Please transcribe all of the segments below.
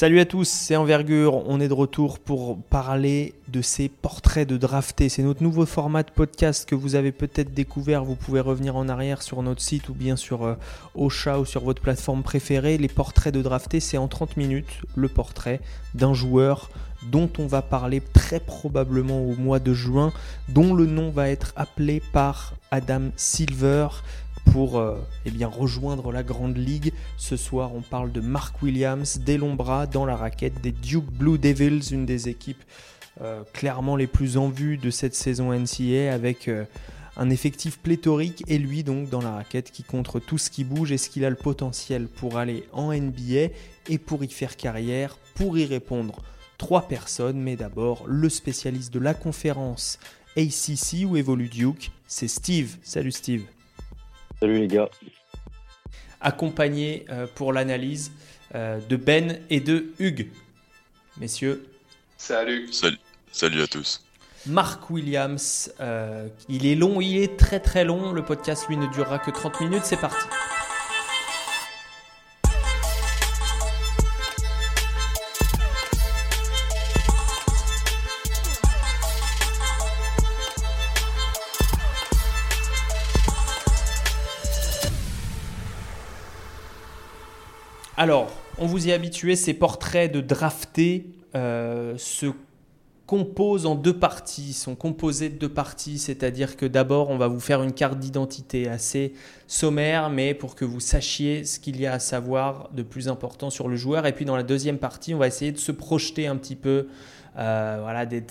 Salut à tous, c'est Envergure. On est de retour pour parler de ces portraits de draftés. C'est notre nouveau format de podcast que vous avez peut-être découvert. Vous pouvez revenir en arrière sur notre site ou bien sur euh, Ocha ou sur votre plateforme préférée. Les portraits de draftés, c'est en 30 minutes le portrait d'un joueur dont on va parler très probablement au mois de juin, dont le nom va être appelé par Adam Silver pour euh, eh rejoindre la Grande Ligue. Ce soir, on parle de Mark Williams, des bras dans la raquette des Duke Blue Devils, une des équipes euh, clairement les plus en vue de cette saison NCA avec euh, un effectif pléthorique et lui donc dans la raquette qui contre tout ce qui bouge. Est-ce qu'il a le potentiel pour aller en NBA et pour y faire carrière? Pour y répondre, trois personnes, mais d'abord le spécialiste de la conférence ACC où évolue Duke, c'est Steve. Salut Steve. Salut les gars. Accompagné euh, pour l'analyse euh, de Ben et de Hugues. Messieurs. Salut. Salut, à tous. Mark Williams, euh, il est long, il est très très long. Le podcast lui ne durera que 30 minutes. C'est parti. Vous y est habitué, ces portraits de draftés euh, se composent en deux parties, sont composés de deux parties, c'est-à-dire que d'abord on va vous faire une carte d'identité assez sommaire, mais pour que vous sachiez ce qu'il y a à savoir de plus important sur le joueur. Et puis dans la deuxième partie, on va essayer de se projeter un petit peu, euh, voilà, des,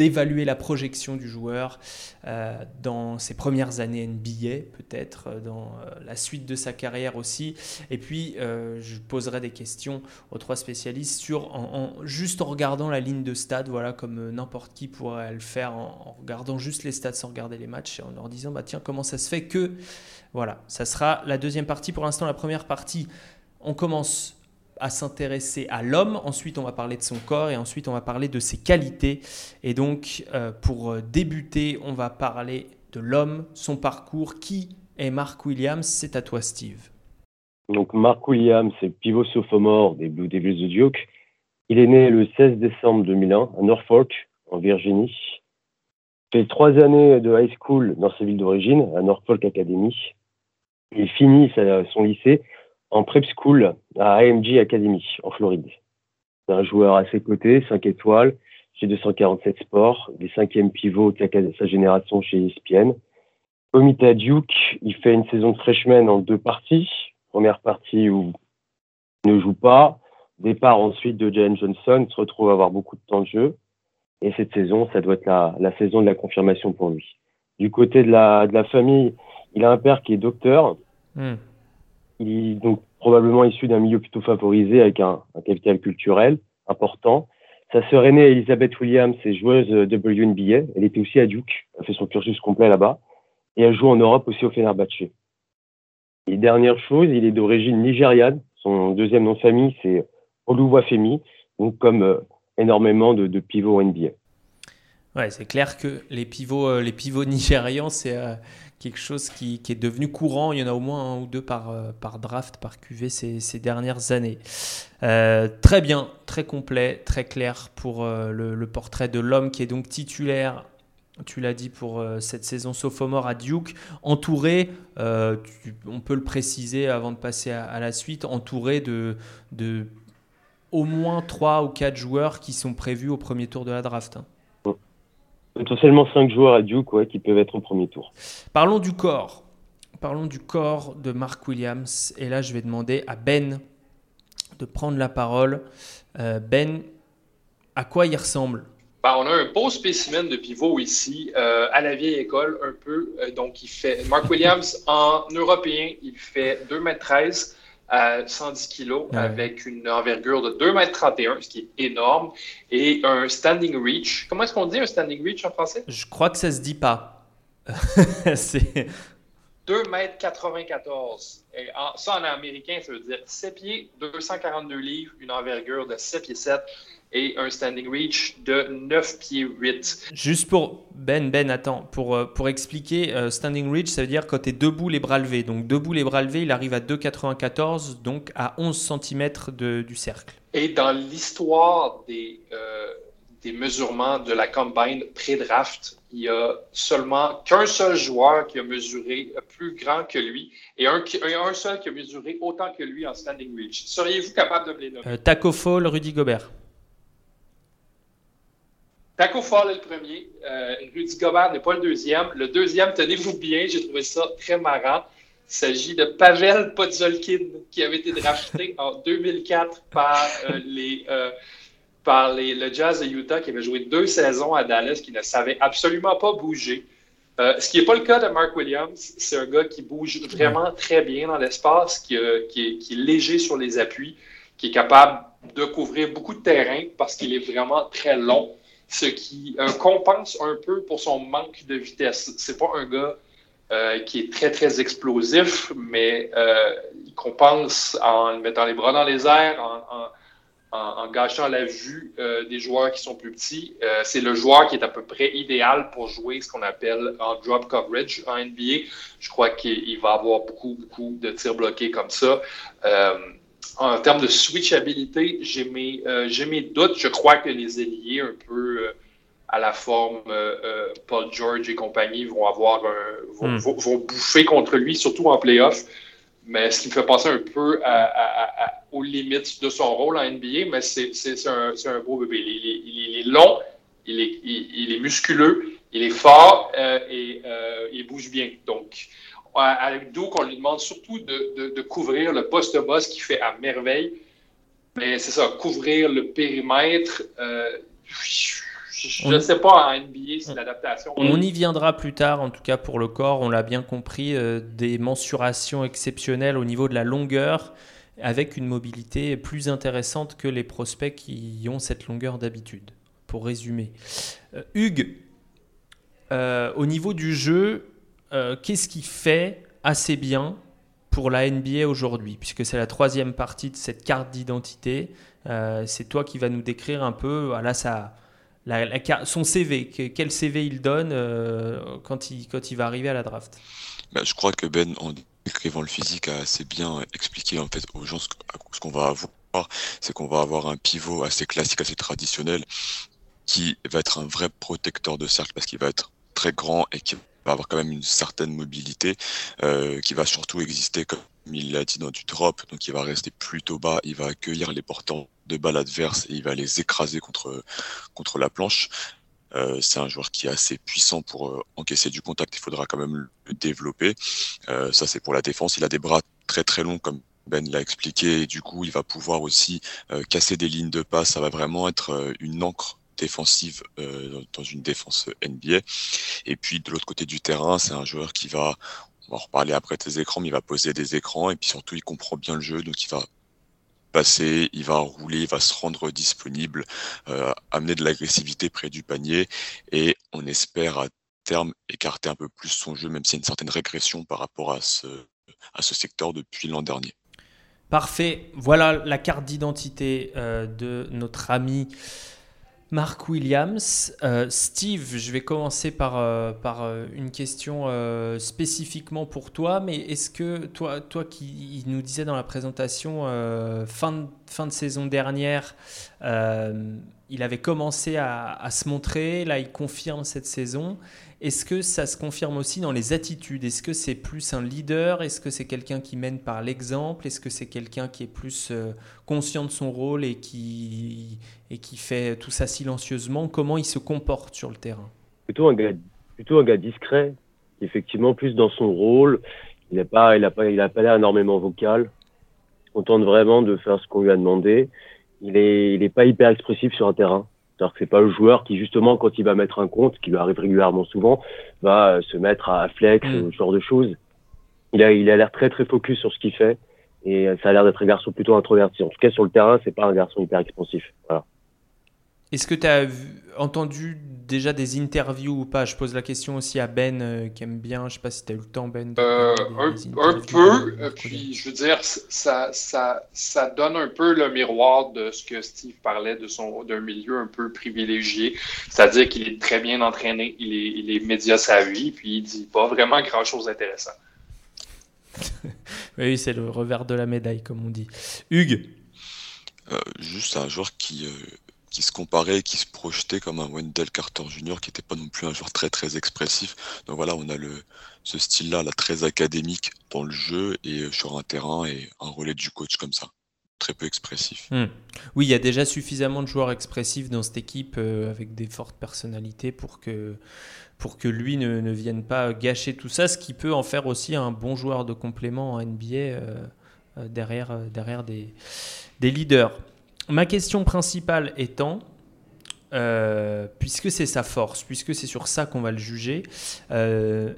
d'évaluer la projection du joueur euh, dans ses premières années NBA, peut-être euh, dans euh, la suite de sa carrière aussi. Et puis, je poserai des questions aux trois spécialistes sur, en, juste en regardant la ligne de stade, voilà, comme n'importe qui pourrait le faire en, regardant juste les stats sans regarder les matchs et en leur disant, bah tiens, comment ça se fait que... Voilà, ça sera la deuxième partie. Pour l'instant, la première partie, on commence à s'intéresser à l'homme, ensuite on va parler de son corps et ensuite on va parler de ses qualités. Et donc euh, pour euh, débuter, on va parler de l'homme, son parcours. Qui est Mark Williams C'est à toi Steve. Donc Mark Williams, c'est pivot sophomore des Blue Devils de Duke. Il est né le 16 décembre 2001 à Norfolk, en Virginie. Il fait trois années de high school dans sa ville d'origine, à Norfolk Academy. Il finit son lycée en prep school à AMG Academy en Floride. C'est un joueur à ses côtés, 5 étoiles, chez 247 Sports, des cinquièmes pivots de sa génération chez ESPN. Comité à Duke, il fait une saison de freshman en deux parties. Première partie où il ne joue pas. Départ ensuite de Jalen Johnson, se retrouve à avoir beaucoup de temps de jeu. Et cette saison, ça doit être la, saison de la confirmation pour lui. Du côté de la, de la famille, il a un père qui est docteur. Hmm. Il donc probablement issu d'un milieu plutôt favorisé avec un, capital culturel important. Sa sœur aînée, Elizabeth Williams, est joueuse de WNBA. Elle était aussi à Duke. A fait son cursus complet là-bas. Et elle joue en Europe aussi au Fenerbahçe. Et dernière chose, il est d'origine nigériane. Son deuxième nom de famille, c'est Oluwafemi, donc comme euh, énormément de, de pivots NBA. Ouais, c'est clair que les pivots, euh, les pivots nigérians, c'est euh, quelque chose qui, est devenu courant. Il y en a au moins un ou deux par, euh, draft, par QV ces, dernières années. Euh, très bien, très complet, très clair pour euh, le, portrait de l'homme qui est donc titulaire. Tu l'as dit pour cette saison sophomore à Duke, entouré, on peut le préciser avant de passer à, la suite, entouré de, de au moins 3 ou 4 joueurs qui sont prévus au premier tour de la draft. Hein. Potentiellement 5 joueurs à Duke qui peuvent être au premier tour. Parlons du corps. Parlons du corps de Mark Williams. Et là, je vais demander à Ben de prendre la parole. Euh, ben, à quoi il ressemble? Bah, on a un beau spécimen de pivot ici, euh, à la vieille école un peu. Euh, donc, il fait Mark Williams en européen, il fait 2m13 à 110 kg avec une envergure de 2,31 m, ce qui est énorme, et un standing reach. Comment est-ce qu'on dit un standing reach en français? Je crois que ça se dit pas. c'est 2,94 m. ça, en américain, ça veut dire 7 pieds, 242 livres, une envergure de 7 pieds 7. Et un standing reach de 9 pieds 8. Juste pour Ben, Ben, attends, pour, euh, pour expliquer, euh, standing reach, ça veut dire quand tu es debout les bras levés. Donc debout les bras levés, il arrive à 2,94, donc à 11 cm de, du cercle. Et dans l'histoire des, euh, des mesurements de la combine pré-draft, il y a seulement qu'un seul joueur qui a mesuré plus grand que lui et un, un seul qui a mesuré autant que lui en standing reach. Seriez-vous capable de me les nommer? Taco Fall, Rudy Gobert. Taco Fall est le premier. Euh, Rudy Gobert n'est pas le deuxième. Le deuxième, tenez-vous bien, j'ai trouvé ça très marrant. Il s'agit de Pavel Podzolkin, qui avait été drafté en 2004 par, euh, les, euh, par les, le Jazz de Utah, qui avait joué deux saisons à Dallas, qui ne savait absolument pas bouger. ce qui n'est pas le cas de Mark Williams. C'est un gars qui bouge vraiment très bien dans l'espace, qui, qui, qui, est léger sur les appuis, qui est capable de couvrir beaucoup de terrain parce qu'il est vraiment très long ce qui euh, compense un peu pour son manque de vitesse. C'est pas un gars euh, qui est très, très explosif, mais euh, il compense en mettant les bras dans les airs, en, gâchant la vue des joueurs qui sont plus petits. c'est le joueur qui est à peu près idéal pour jouer ce qu'on appelle en drop coverage en NBA. Je crois qu'il va avoir beaucoup, beaucoup de tirs bloqués comme ça en termes de switchabilité, j'ai mes, euh, mes doutes. Je crois que les ailiers, un peu euh, à la forme euh, Paul George et compagnie, vont avoir hmm. vont, bouffer contre lui, surtout en playoff. Mais ce qui me fait penser un peu aux limites de son rôle en NBA, mais c'est un, un, beau bébé. Il, est long, il est, il, est musculeux, il est fort et il bouge bien. Donc, avec Doug, on lui demande surtout de, couvrir le poste boss qui fait à merveille. Mais c'est ça, couvrir le périmètre. Euh, je ne sais pas en NBA si l'adaptation. On y viendra plus tard, en tout cas pour le corps, on l'a bien compris, euh, des mensurations exceptionnelles au niveau de la longueur, avec une mobilité plus intéressante que les prospects qui ont cette longueur d'habitude. Pour résumer, euh, Hugues, au niveau du jeu, euh, qu'est-ce qui fait assez bien pour la NBA aujourd'hui, puisque c'est la troisième partie de cette carte d'identité. Euh, c'est toi qui vas nous décrire un peu voilà, ça, son CV, quel CV il donne euh, quand, il, va arriver à la draft? Bah, je crois que Ben, en décrivant le physique, a assez bien expliqué en fait aux gens ce, qu'on va avoir. C'est qu'on va avoir un pivot assez classique, assez traditionnel, qui va être un vrai protecteur de cercle parce qu'il va être très grand et qui va avoir quand même une certaine mobilité euh, qui va surtout exister comme il l'a dit dans du drop, donc il va rester plutôt bas, il va accueillir les porteurs de balles adverses et il va les écraser contre contre la planche. Euh, c'est un joueur qui est assez puissant pour euh, encaisser du contact. Il faudra quand même le développer. Ça, c'est pour la défense. Il a des bras très très longs, comme Ben l'a expliqué. Et du coup, il va pouvoir aussi casser des lignes de passe. Ça va vraiment être une encre défensive euh, dans une défense NBA. Et puis de l'autre côté du terrain, c'est un joueur qui va, on va en reparler après tes écrans, mais il va poser des écrans et puis surtout il comprend bien le jeu, donc il va passer, il va rouler, il va se rendre disponible, euh, amener de l'agressivité près du panier et on espère à terme écarter un peu plus son jeu, même s'il y a une certaine régression par rapport à ce, à ce secteur depuis l'an dernier. Parfait, voilà la carte d'identité euh, de notre ami Mark Williams. Euh, Steve, je vais commencer par, euh, par euh, une question spécifiquement pour toi, mais est-ce que toi, toi qui nous disais dans la présentation fin, fin de saison dernière, il avait commencé à, se montrer, là il confirme cette saison. Est-ce que ça se confirme aussi dans les attitudes? Est-ce que c'est plus un leader? Est-ce que c'est quelqu'un qui mène par l'exemple? Est-ce que c'est quelqu'un qui est plus euh, conscient de son rôle et qui, et qui fait tout ça silencieusement? Comment il se comporte sur le terrain? Plutôt un, gars, plutôt un gars discret, effectivement plus dans son rôle. Il n'a pas, il pas, il pas l'air énormément vocal. On tente vraiment de faire ce qu'on lui a demandé. Il est, il est pas hyper expressif sur un terrain. C'est-à-dire que c'est pas le joueur qui justement quand il va mettre un compte, qui lui arrive régulièrement souvent, va euh, se mettre à flex, mm. ce genre de choses. Il a, il a l'air très très focus sur ce qu'il fait et ça a l'air d'être un garçon plutôt introverti. En tout cas sur le terrain, c'est pas un garçon hyper expansif. Voilà. Est-ce que tu as entendu déjà des interviews ou pas? Je pose la question aussi à Ben euh, qui aime bien. Je sais pas si tu as eu le temps, Ben. Euh, un, peu. puis, je veux dire, ça, ça, ça donne un peu le miroir de ce que Steve parlait de son d'un milieu un peu privilégié. C'est-à-dire qu'il est très bien entraîné, il est, il est média savvy, puis il dit pas vraiment grand-chose d'intéressant. oui, c'est le revers de la médaille, comme on dit. Hugues euh, Juste un joueur qui qui se comparait, qui se projetait comme un Wendell Carter Jr. qui n'était pas non plus un joueur très très expressif. Donc voilà, on a le ce style-là, là, très académique dans le jeu et euh, sur un terrain et un relais du coach comme ça, très peu expressif. Hmm. Oui, il y a déjà suffisamment de joueurs expressifs dans cette équipe euh, avec des fortes personnalités pour que pour que lui ne, ne, vienne pas gâcher tout ça, ce qui peut en faire aussi un bon joueur de complément en NBA euh, derrière, derrière des, des leaders. Ma question principale étant, euh, puisque c'est sa force, puisque c'est sur ça qu'on va le juger, euh,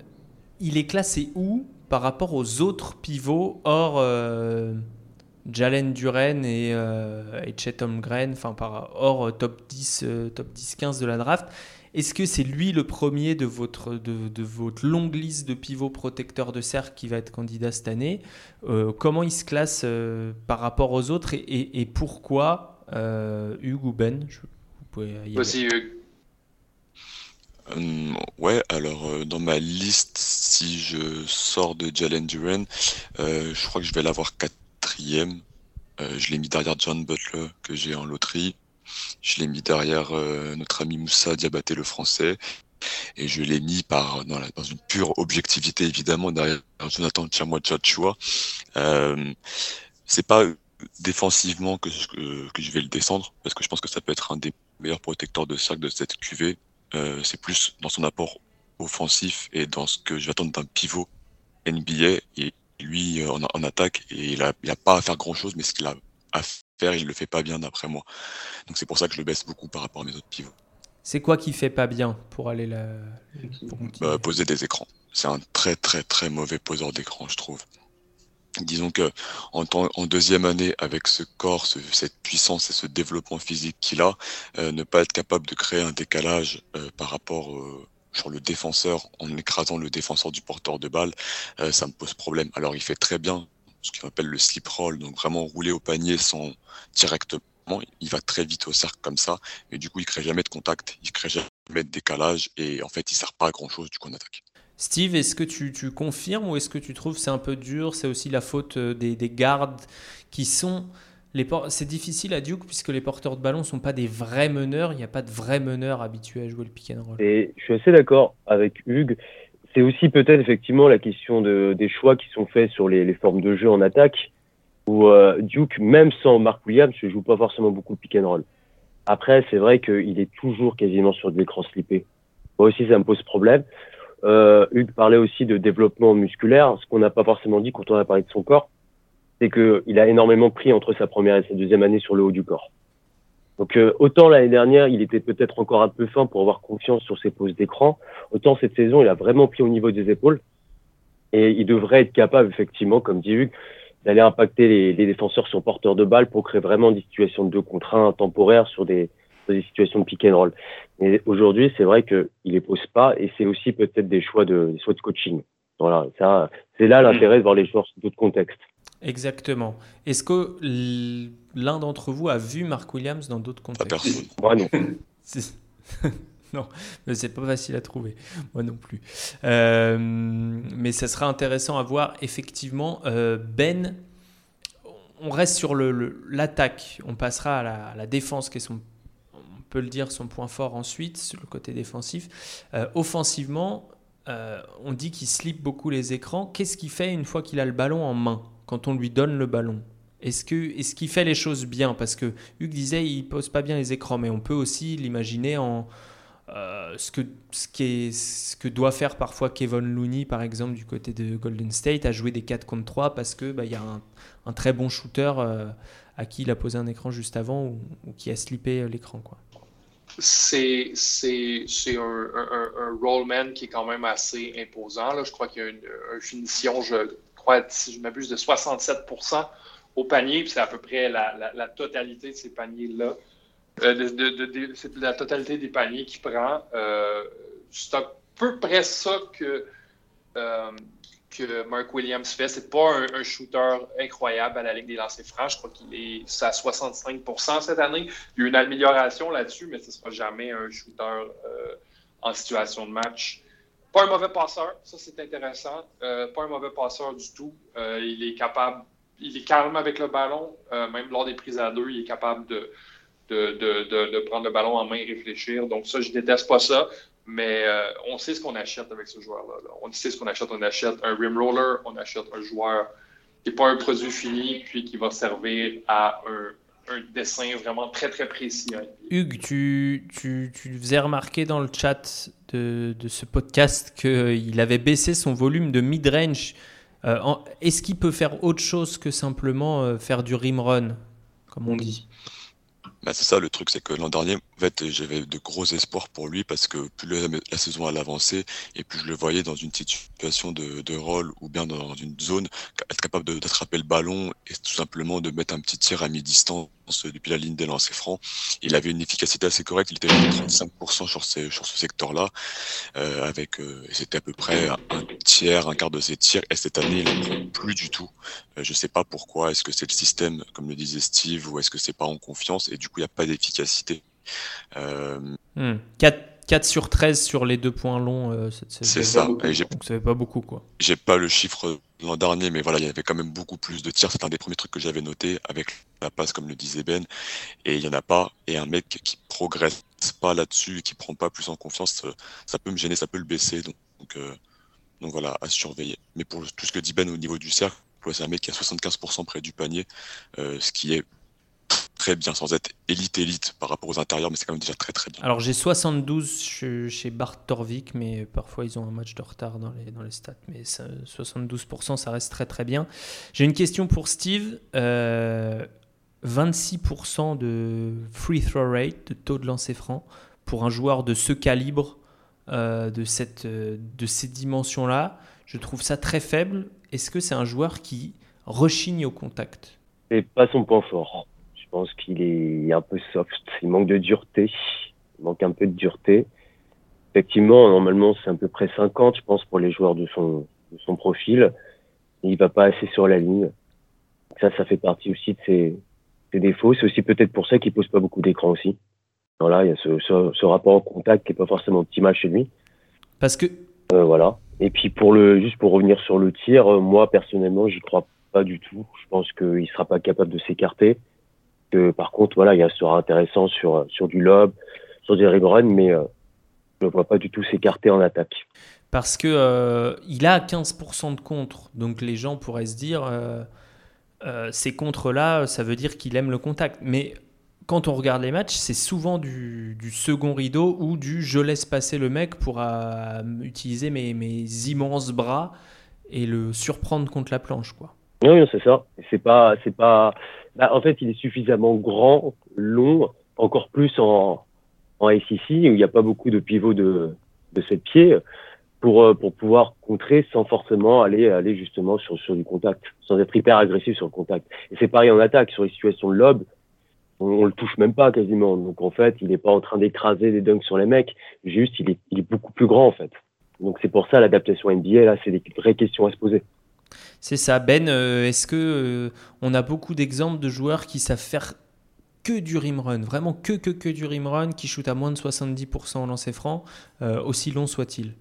il est classé où par rapport aux autres pivots hors euh, Jalen Duren et, et Chet Holmgren, enfin hors top 10, top 10, 15 de la draft? Est-ce que c'est lui le premier de votre, de, votre longue liste de pivots protecteurs de cercle qui va être candidat cette année? Euh, Comment il se classe euh, par rapport aux autres et, pourquoi euh, Hugues ou Ben? Vous pouvez y Vas-y Hugues. ouais, alors dans ma liste, si je sors de Jalen Duran, je crois que je vais l'avoir quatrième. je l'ai mis derrière John Butler que j'ai en loterie. Je l'ai mis derrière euh, notre ami Moussa Diabaté le français. Et je l'ai mis par dans, une pure objectivité évidemment derrière Jonathan Chamwa Chachua. Euh, c'est pas défensivement que je, vais le descendre parce que je pense que ça peut être un des meilleurs protecteurs de cercle de cette QV. Euh, c'est plus dans son apport offensif et dans ce que je vais attendre d'un pivot NBA. Et lui, euh, en, attaque, et il a, il a pas à faire grand chose, mais ce qu'il a à faire, il le fait pas bien d'après moi. Donc c'est pour ça que je le baisse beaucoup par rapport à mes autres pivots. C'est quoi qui fait pas bien pour aller là bah, Poser des écrans. C'est un très très très mauvais poseur d'écran, je trouve. Disons que en, en, deuxième année, avec ce corps, cette puissance et ce développement physique qu'il a, euh, ne pas être capable de créer un décalage euh, par rapport euh, sur le défenseur en écrasant le défenseur du porteur de balle, ça me pose problème. Alors il fait très bien ce qu'on appelle le slip roll, donc vraiment rouler au panier sans directement. Il va très vite au cercle comme ça, et du coup, il crée jamais de contact, il crée jamais de décalage, et en fait, il sert pas à grand chose du coup en attaque. Steve, est-ce que tu, tu, confirmes ou est-ce que tu trouves c'est un peu dur C'est aussi la faute euh, des, des gardes qui sont. Les c'est difficile à Duke puisque les porteurs de ballon ne sont pas des vrais meneurs. Il n'y a pas de vrais meneurs habitués à jouer le pick and roll. Et je suis assez d'accord avec Hugues c'est aussi peut-être effectivement la question de, des choix qui sont faits sur les, les formes de jeu en attaque, où euh, Duke, même sans Mark Williams, ne joue pas forcément beaucoup de pick and roll. Après, c'est vrai qu'il est toujours quasiment sur des écrans slippés. Moi aussi, ça me pose problème. Euh, Hugues parlait aussi de développement musculaire. Ce qu'on n'a pas forcément dit quand on a parlé de son corps, c'est qu'il a énormément pris entre sa première et sa deuxième année sur le haut du corps. Donc euh, autant l'année dernière, il était peut-être encore un peu fin pour avoir confiance sur ses poses d'écran, autant cette saison, il a vraiment pris au niveau des épaules. Et il devrait être capable, effectivement, comme dit Hugues, d'aller impacter les, les, défenseurs sur porteur de balle pour créer vraiment des situations de deux contre un temporaires sur des, des situations de pick and roll. Mais aujourd'hui, c'est vrai qu'il les pose pas et c'est aussi peut-être des choix de, des choix de coaching. Voilà, ça, c'est là l'intérêt de voir les joueurs sous d'autres contextes. Exactement. Est-ce que l'un d'entre vous a vu Mark Williams dans d'autres contextes Moi non. non, mais c'est pas facile à trouver. Moi non plus. Euh, mais ça sera intéressant à voir. Effectivement, euh, Ben, on reste sur l'attaque. Le, on passera à la, défense, qui est son, on peut le dire, son point fort ensuite, sur le côté défensif. Euh, offensivement, on dit qu'il slip beaucoup les écrans. Qu'est-ce qu'il fait une fois qu'il a le ballon en main? Quand on lui donne le ballon Est-ce qu'il est fait les choses bien? Parce que Hugues disait il pose pas bien les écrans, mais on peut aussi l'imaginer en euh, ce, que, ce, qui est, ce que doit faire parfois Kevin Looney, par exemple, du côté de Golden State, à jouer des 4 contre 3 parce qu'il bah, y a un, très bon shooter euh, à qui il a posé un écran juste avant ou, qui a slippé euh, l'écran. quoi c'est un, un, un, rollman qui est quand même assez imposant. Là. Je crois qu'il y a une, une, finition, je crois, si je m'abuse, de 67% au panier, puis c'est à peu près la, la, totalité de ces paniers-là de, c'est la totalité des paniers qu'il prend. c'est à peu près ça que que Mark Williams fait. C'est pas un, shooter incroyable à la Ligue des lancers francs. Je crois qu'il est à 65% cette année. Il y a eu une amélioration là-dessus, mais ce ne sera jamais un shooter euh, en situation de match. Pas un mauvais passeur, ça c'est intéressant. Euh, pas un mauvais passeur du tout. Euh, il est capable, il est calme avec le ballon, même lors des prises à deux, il est capable de, de, de, prendre le ballon en main et réfléchir. Donc ça, je déteste pas ça. Mais euh, on sait ce qu'on achète avec ce joueur-là. On sait ce qu'on achète. On achète un rim roller, on achète un joueur qui n'est pas un produit fini, puis qui va servir à un, dessin vraiment très, très précis. Hugues, tu, tu, tu, faisais remarquer dans le chat de, de ce podcast qu'il avait baissé son volume de mid-range. Euh, est-ce qu'il peut faire autre chose que simplement euh, faire du rim run, comme on dit? Bah, c'est ça le truc, c'est que l'an dernier, fait, j'avais de gros espoirs pour lui parce que plus la, saison allait avancer et plus je le voyais dans une situation de, rôle ou bien dans une zone, être capable d'attraper le ballon et tout simplement de mettre un petit tir à mi-distance depuis la ligne des lancers francs. Il avait une efficacité assez correcte, il était à 35% sur, ce secteur-là, euh, avec euh, c'était à peu près un tiers, un quart de ses tirs, et cette année, il n'en plus du tout. Euh, je sais pas pourquoi, est-ce que c'est le système, comme le disait Steve, ou est-ce que c'est pas en confiance, et du coup, il n'y a pas d'efficacité. 4, euh, 4, hmm. sur 13 sur les deux points longs euh, C'est ça. Et Donc ça fait pas beaucoup quoi. J'ai pas le chiffre l'an dernier, mais voilà, il y avait quand même beaucoup plus de tirs. C'est un des premiers trucs que j'avais noté avec la passe, comme le disait Ben. Et il y en a pas. Et un mec qui progresse pas là-dessus, qui prend pas plus en confiance, ça peut me gêner, ça peut le baisser. Donc, donc, euh, donc voilà, à surveiller. Mais pour tout ce que dit Ben au niveau du cercle, c'est un mec qui a 75% près du panier, ce qui est très bien, sans être élite élite par rapport aux intérieurs, mais c'est quand même déjà très très bien. Alors j'ai 72 chez, Bart Torvik, mais parfois ils ont un match de retard dans les, dans les stats, mais 72% ça reste très très bien. J'ai une question pour Steve. 26% euh, de free throw rate, de taux de lancer franc, pour un joueur de ce calibre, euh, de, cette, euh, de ces dimensions-là, je trouve ça très faible. Est-ce que c'est un joueur qui rechigne au contact? C'est pas son point fort. Je pense qu'il est un peu soft. Il manque de dureté. Il manque un peu de dureté. Effectivement, normalement, c'est à peu près 50, je pense, pour les joueurs de son, de son profil. Et il va pas assez sur la ligne. Ça, ça fait partie aussi de ses, ses défauts. C'est aussi peut-être pour ça qu'il pose pas beaucoup d'écran aussi. Voilà, il y a ce, ce, rapport au contact qui est pas forcément optimal chez lui. Parce que. Euh, voilà. Et puis pour le, juste pour revenir sur le tir, euh, moi personnellement, j'y crois pas du tout. Je pense qu'il sera pas capable de s'écarter par contre, voilà, il sera intéressant sur, sur du lob, sur du run, mais euh, je ne vois pas du tout s'écarter en attaque. Parce que euh, il a 15% de contre, donc les gens pourraient se dire euh, ces contres-là, ça veut dire qu'il aime le contact. Mais quand on regarde les matchs, c'est souvent du, second rideau ou du je laisse passer le mec pour utiliser mes, mes, immenses bras et le surprendre contre la planche, quoi. Oui, c'est ça. C'est pas, c'est pas, bah, en fait, il est suffisamment grand, long, encore plus en, en SEC, où il n'y a pas beaucoup de pivots de, de 7 pieds, pour, euh, pour pouvoir contrer sans forcément aller, aller justement sur, sur du contact, sans être hyper agressif sur le contact. Et c'est pareil en attaque, sur les situations de lob, on, on, le touche même pas quasiment. Donc en fait, il n'est pas en train d'écraser des dunks sur les mecs, juste il est, il est beaucoup plus grand en fait. Donc c'est pour ça l'adaptation NBA, là, c'est des vraies questions à se poser. C'est ça, Ben. Euh, est-ce que euh, on a beaucoup d'exemples de joueurs qui savent faire que du rim run, vraiment que que que du rim run, qui shoot à moins de 70% en lancer franc, euh, aussi long soit-il?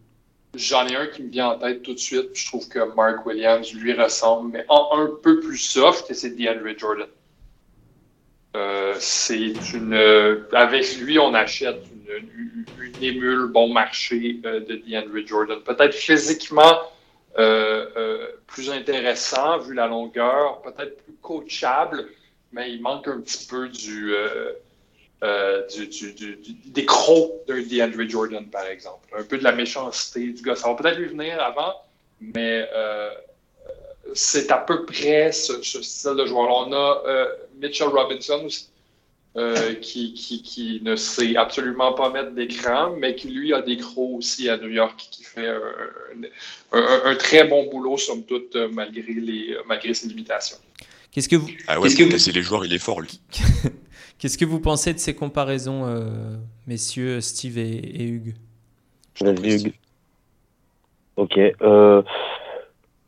J'en ai un qui me vient en tête tout de suite. Je trouve que Mark Williams lui ressemble, mais un peu plus soft, et c'est DeAndre Jordan. une. avec lui, on achète une, émule bon marché de DeAndre Jordan. Peut-être physiquement plus intéressant vu la longueur, peut-être plus coachable, mais il manque un petit peu du, euh, du, du, du, des crocs d'un DeAndre Jordan, par exemple. Un peu de la méchanceté du gars. Ça va peut-être lui venir avant, mais c'est à peu près ce, ce, style de joueur. On a Mitchell Robinson aussi, euh, qui, qui, qui, ne sait absolument pas mettre d'écran, mais qui lui a des crocs aussi à New York, qui fait un, un, très bon boulot, somme toute, malgré, les, malgré ses limitations. Qu'est-ce que vous. Ah ouais, que casser les joueurs, il est fort, lui. Qu'est-ce que vous pensez de ces comparaisons, euh, messieurs Steve et, Hugues? Vas-y, Hugues. Ok. Euh,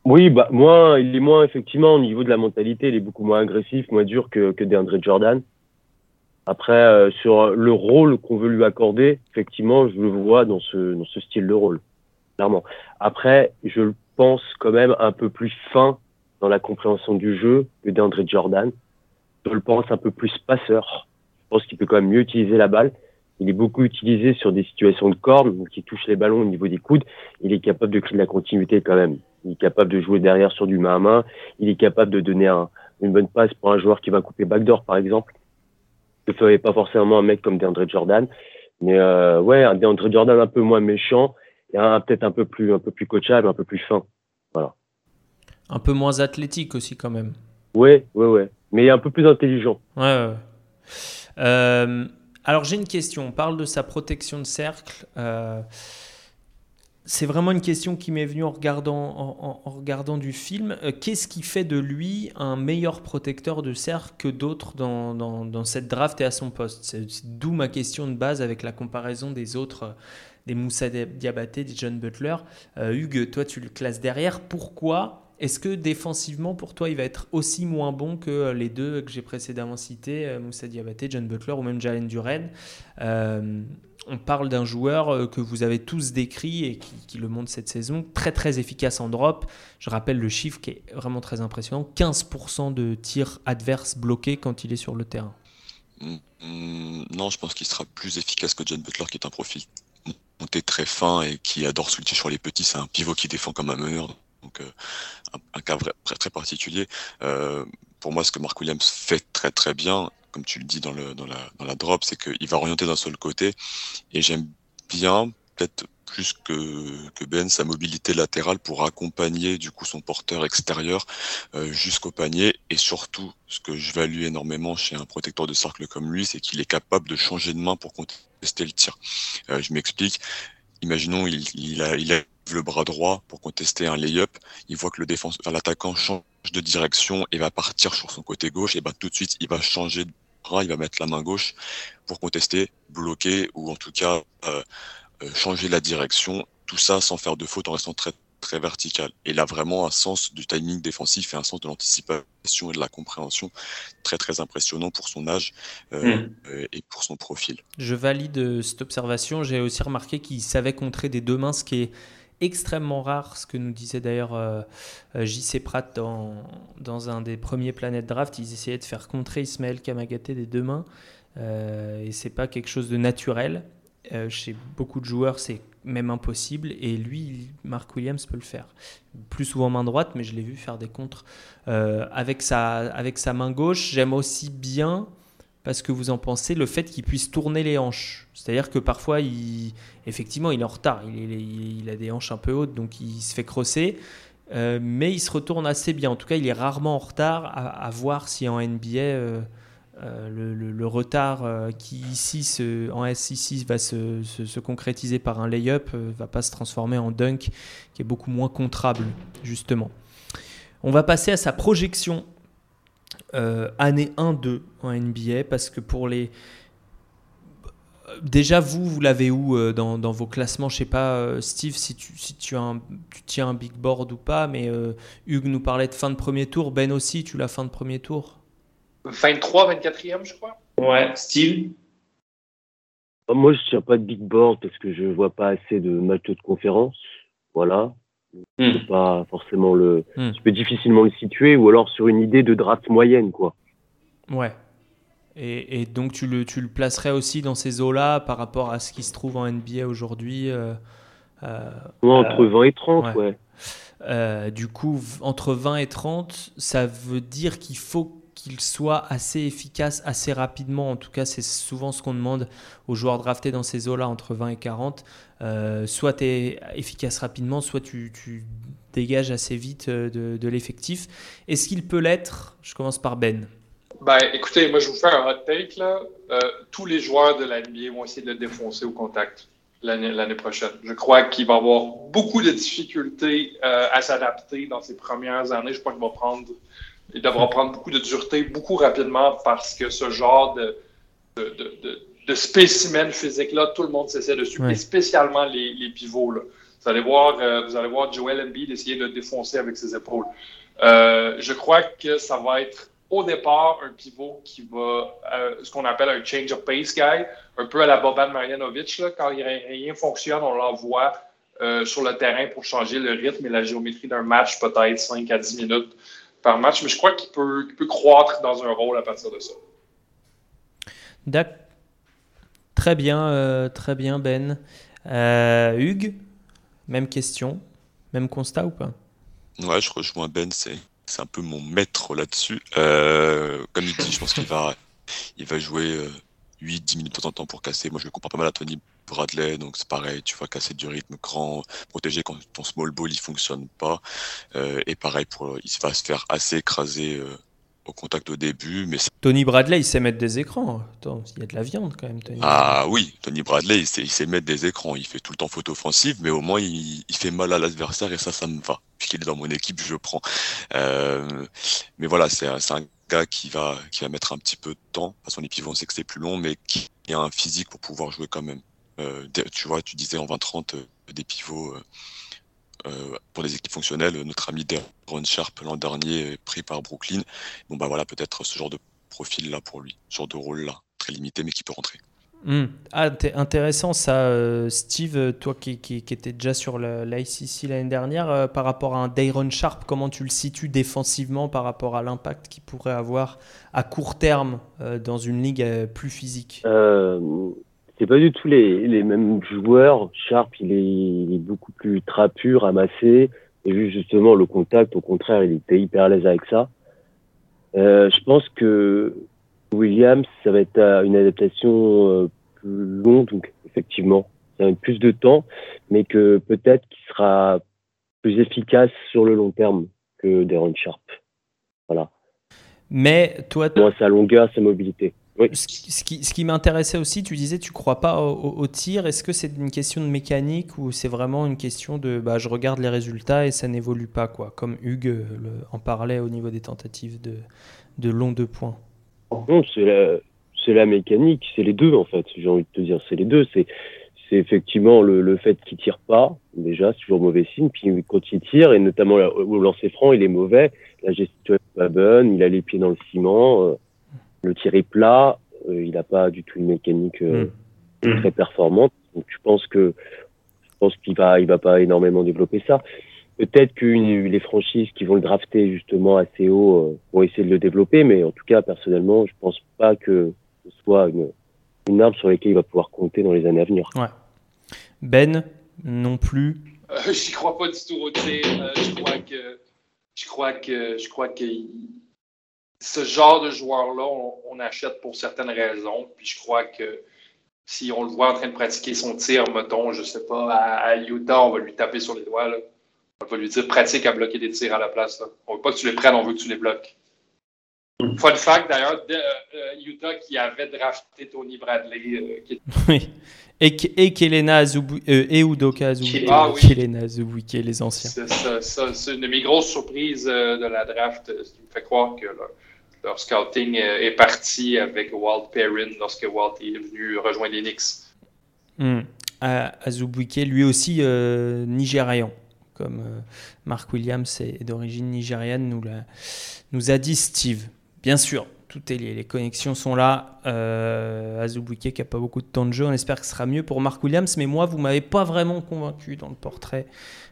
oui, bah, moi, il est moins, effectivement, au niveau de la mentalité, il est beaucoup moins agressif, moins dur que, que DeAndre Jordan. Après, euh, sur le rôle qu'on veut lui accorder, effectivement, je le vois dans ce, dans ce style de rôle, clairement. Après, je le pense quand même un peu plus fin dans la compréhension du jeu que DeAndre Jordan. Je le pense un peu plus passeur. Je pense qu'il peut quand même mieux utiliser la balle. Il est beaucoup utilisé sur des situations de corne, donc il touche les ballons au niveau des coudes. Il est capable de créer de la continuité quand même. Il est capable de jouer derrière sur du main à main. Il est capable de donner un, une bonne passe pour un joueur qui va couper backdoor, par exemple. Ce ferait pas forcément un mec comme DeAndre Jordan. Mais euh, ouais, un DeAndre Jordan un peu moins méchant et peut-être un peu plus un peu plus coachable, un peu plus fin. Voilà. Un peu moins athlétique aussi quand même. Ouais, ouais, ouais. Mais un peu plus intelligent. Ouais, ouais. Euh, alors j'ai une question. On parle de sa protection de cercle. Euh, c'est vraiment une question qui m'est venue en regardant, du film. Euh, qu'est-ce qui fait de lui un meilleur protecteur de cercle que d'autres dans, cette draft et à son poste? C'est d'où ma question de base avec la comparaison des autres, des Moussa Diabaté, des John Butler. Hugues, toi tu le classes derrière. Pourquoi est-ce que défensivement, pour toi, il va être aussi moins bon que les deux que j'ai précédemment cités, euh, Moussa Diabaté, John Butler ou même Jalen Duren? Euh, On parle d'un joueur euh, que vous avez tous décrit et qui, le montre cette saison, très très efficace en drop. Je rappelle le chiffre qui est vraiment très impressionnant 15% de tirs adverses bloqués quand il est sur le terrain. Mm, mm, non, je pense qu'il sera plus efficace que John Butler, qui est un profil monté très fin et qui adore switcher sur les petits. C'est un pivot qui défend comme un meneur donc euh, un, cas très, très particulier. Euh, pour moi, ce que Mark Williams fait très très bien, comme tu le dis dans, la, drop, c'est qu'il va orienter d'un seul côté. Et j'aime bien, peut-être plus que, Ben, sa mobilité latérale pour accompagner du coup son porteur extérieur euh, jusqu'au panier. Et surtout, ce que je value énormément chez un protecteur de cercle comme lui, c'est qu'il est capable de changer de main pour contester le tir. Euh, je m'explique. Imaginons, il, il, a, le bras droit pour contester un lay-up, il voit que le l'attaquant change de direction et va partir sur son côté gauche, et ben tout de suite il va changer il va mettre la main gauche pour contester, bloquer ou en tout cas euh, euh, changer la direction. Tout ça sans faire de faute en restant très très vertical. Et il a vraiment un sens du timing défensif et un sens de l'anticipation et de la compréhension très très impressionnant pour son âge euh, hmm. et pour son profil. Je valide cette observation. J'ai aussi remarqué qu'il savait contrer des deux mains, ce qui est extrêmement rare, ce que nous disait d'ailleurs euh, euh, JC Pratt dans, dans un des premiers Planète Draft. Ils essayaient de faire contrer Ismaël Kamagaté des deux mains. Euh, et c'est pas quelque chose de naturel. Euh, chez beaucoup de joueurs, c'est même impossible. Et lui, Mark Williams peut le faire. Plus souvent main droite, mais je l'ai vu faire des contres avec, sa, avec sa main gauche. J'aime aussi bien parce que vous en pensez, le fait qu'il puisse tourner les hanches. C'est-à-dire que parfois, effectivement, il est en retard, il, a des hanches un peu hautes, donc il se fait crosser, euh, mais il se retourne assez bien. En tout cas, il est rarement en retard, à, voir si en NBA, euh, euh, le, retard qui ici, en S6 va se, se, concrétiser par un lay-up, va pas se transformer en dunk, qui est beaucoup moins contrable, justement. On va passer à sa projection euh, année 1-2 en NBA parce que pour les. Déjà, vous, vous l'avez où euh, dans, dans, vos classements? Je sais pas, euh, Steve, si, tu, si tu, as un, tu tiens un big board ou pas, mais Hugues nous parlait de fin de premier tour. Ben aussi, tu l'as fin de premier tour? 23, 24e, je crois. Ouais, Steve? Moi, je ne tiens pas de big board parce que je vois pas assez de matchs de conférence. Voilà. Hmm. pas forcément le. Hmm. Tu peux difficilement le situer ou alors sur une idée de draft moyenne, quoi. Ouais. Et, donc tu le, tu le placerais aussi dans ces eaux-là par rapport à ce qui se trouve en NBA aujourd'hui euh, euh, Entre 20 et 30, ouais. Euh, du coup, entre 20 et 30, ça veut dire qu'il faut qu'il soit assez efficace assez rapidement. En tout cas, c'est souvent ce qu'on demande aux joueurs draftés dans ces eaux-là, entre 20 et 40. Euh, soit tu es efficace rapidement, soit tu, dégages assez vite euh, de, l'effectif. Est-ce qu'il peut l'être? Je commence par Ben. Ben, écoutez, moi je vous fais un hot take. Là. Euh, tous les joueurs de la NBA vont essayer de le défoncer au contact l'année prochaine. Je crois qu'il va avoir beaucoup de difficultés à s'adapter dans ses premières années. Je crois qu'il va prendre il devra prendre beaucoup de dureté beaucoup rapidement parce que ce genre de, de, spécimens physiques-là. Tout le monde s'essaie dessus, et spécialement les, pivots. Vous, allez voir, euh, vous allez voir Joel Embiid essayer de défoncer avec ses épaules. Euh, je crois que ça va être au départ un pivot qui va, euh, ce qu'on appelle un change of pace guy, un peu à la Boban Marjanovic. Quand rien fonctionne, on l'envoie sur le terrain pour changer le rythme et la géométrie d'un match, peut-être 5 à 10 minutes par match. Mais je crois qu'il peut, peut, croître dans un rôle à partir de ça. D'accord. Très bien, euh, très bien, Ben. Euh, Hugues, même question, même constat ou pas? Ouais, je rejoins Ben, c'est c'est un peu mon maître là-dessus. Euh, comme il dit, je pense qu'il va, il va jouer 8-10 minutes de temps en temps pour casser. Moi, je le compare pas mal à Tony Bradley, donc c'est pareil, tu vas casser du rythme grand, protéger quand ton small ball il fonctionne pas. et pareil, pour, il va se faire assez écraser au contact au début. Mais Tony Bradley, il sait mettre des écrans. il y a de la viande quand même. Tony ah oui, Tony Bradley, il sait, mettre des écrans. Il fait tout le temps faute offensive, mais au moins il, fait mal à l'adversaire et ça, ça me va. Puisqu'il est dans mon équipe, je prends. Euh, mais voilà, c'est un gars qui va, qui va mettre un petit peu de temps. Parce qu'on est pivot, on sait que c'est plus long, mais qui a un physique pour pouvoir jouer quand même. Euh, tu vois, tu disais en 20-30 euh, des pivots euh, pour les équipes fonctionnelles, notre ami Deron Sharp l'an dernier pris par Brooklyn. Bon bah voilà, peut-être ce genre de profil là pour lui, ce genre de rôle là, très limité mais qui peut rentrer. Hmm. Ah, intéressant ça, euh, Steve, toi qui, qui, étais déjà sur l'ICC l'année dernière, euh, par rapport à un Dayron Sharp, comment tu le situes défensivement par rapport à l'impact qu'il pourrait avoir à court terme dans une ligue plus physique? C'est pas du tout les, les mêmes joueurs. Sharp, il est, il est beaucoup plus trapu, ramassé. Et vu justement le contact, au contraire, il était hyper à l'aise avec ça. Euh, je pense que Williams, ça va être une adaptation euh, plus longue, donc effectivement, ça va être plus de temps, mais que peut-être qu'il sera plus efficace sur le long terme que Deron Sharp. Voilà. Mais toi, moi, sa longueur, sa mobilité. Ce qui, ce qui m'intéressait aussi, tu disais, tu crois pas au, tir. Est-ce que c'est une question de mécanique ou c'est vraiment une question de bah, je regarde les résultats et ça n'évolue pas, quoi, comme Hugues euh, en parlait au niveau des tentatives de, de long de points Non, c'est la, c'est la mécanique, c'est les deux en fait, j'ai envie de te dire, c'est les deux. C'est, c'est effectivement le, le fait qu'il tire pas, déjà, c'est toujours mauvais signe. Puis quand il tire, et notamment au lancer franc, il est mauvais, la gestion est pas bonne, il a les pieds dans le ciment. Euh, le tir est plat, euh, il n'a pas du tout une mécanique euh, mm. très performante. Donc je pense que je pense qu'il va il va pas énormément développer ça. Peut-être que les franchises qui vont le drafter justement assez haut euh, vont essayer de le développer, mais en tout cas personnellement, je pense pas que ce soit une, une arme sur laquelle il va pouvoir compter dans les années à venir. Ouais. Ben non plus. Euh, J'y crois pas du tout je crois que je crois que je crois que ce genre de joueur-là, on, achète pour certaines raisons. Puis je crois que si on le voit en train de pratiquer son tir, mettons, je sais pas, à, Utah, on va lui taper sur les doigts. On va lui dire pratique à bloquer des tirs à la place. Là. On veut pas que tu les prennes, on veut que tu les bloques. Mm. Fun fact d'ailleurs, euh, euh, Utah qui avait drafté Tony Bradley. Euh, qui... Oui. Et, et Kelena Azubu, et Udoka Azubu, ah, oui. Kelena Azubu, qui est les anciens. C'est une de mes grosses surprises de la draft, ce qui me fait croire que là, leur scouting euh, est parti avec Walt Perrin lorsque Walt est venu rejoindre les Knicks. Hmm. lui aussi euh, nigérian, comme euh, Mark Williams est d'origine nigériane, nous, nous a dit Steve. Bien sûr, tout est lié, les connexions sont là. Euh, qui n'a pas beaucoup de temps de jeu, on espère que ce sera mieux pour Mark Williams, mais moi, vous m'avez pas vraiment convaincu dans le portrait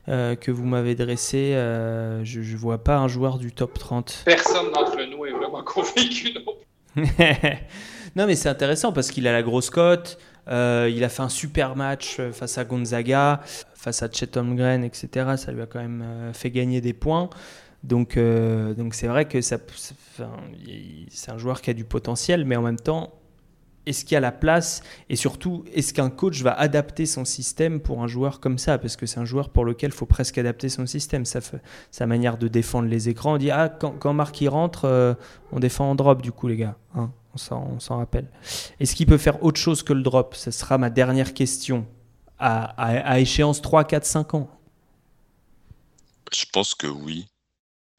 euh, que vous m'avez dressé. Euh, je ne vois pas un joueur du top 30. Personne d'entre nous est vraiment convaincu. non, mais c'est intéressant parce qu'il a la grosse cote. Euh, il a fait un super match face à Gonzaga, face à Chet Holmgren, etc. Ça lui a quand même fait gagner des points. Donc, donc c'est vrai que ça, c'est un joueur qui a du potentiel, mais en même temps, est-ce qu'il y a la place et surtout est-ce qu'un coach va adapter son système pour un joueur comme ça? Parce que c'est un joueur pour lequel il faut presque adapter son système. Sa, manière de défendre les écrans. On dit ah quand, quand Marc il rentre euh, on défend en drop du coup les gars hein, on s'en rappelle. Est-ce qu'il peut faire autre chose que le drop? Ce sera ma dernière question à, échéance 3, 4, 5 ans. Je pense que oui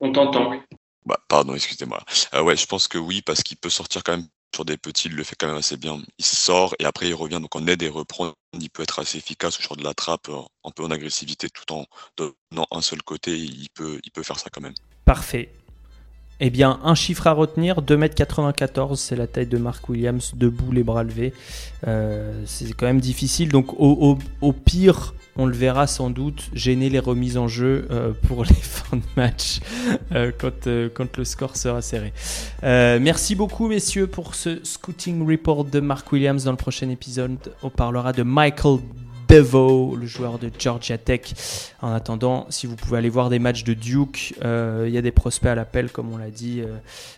on t'entend oui bah, pardon excusez-moi euh, ouais je pense que oui parce qu'il peut sortir quand même sur des petits, il le fait quand même assez bien. Il sort et après il revient donc en aide et reprend. Il peut être assez efficace au genre de la trappe, un peu en agressivité tout en donnant un seul côté. Il peut, il peut faire ça quand même. Parfait. Eh bien, un chiffre à retenir, 2m94, c'est la taille de Mark Williams, debout, les bras levés. Euh, c'est quand même difficile. Donc, au, pire, on le verra sans doute gêner les remises en jeu euh, pour les fins de match euh, quand, quand, le score sera serré. merci beaucoup, messieurs, pour ce scouting report de Mark Williams. Dans le prochain épisode, on parlera de Michael Devo, le joueur de Georgia Tech. En attendant, si vous pouvez aller voir des matchs de Duke, euh, il y a des prospects à l'appel, comme on l'a dit. Euh,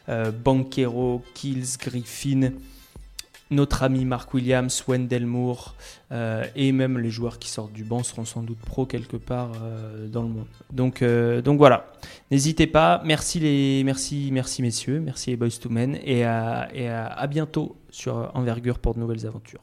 euh, Banquero, Kills, Griffin, notre ami Mark Williams, Wendell Moore, et même les joueurs qui sortent du banc seront sans doute pro quelque part dans le monde. Donc, donc voilà, n'hésitez pas. Merci les, merci, merci messieurs, merci les boys to men, et à bientôt sur Envergure pour de nouvelles aventures.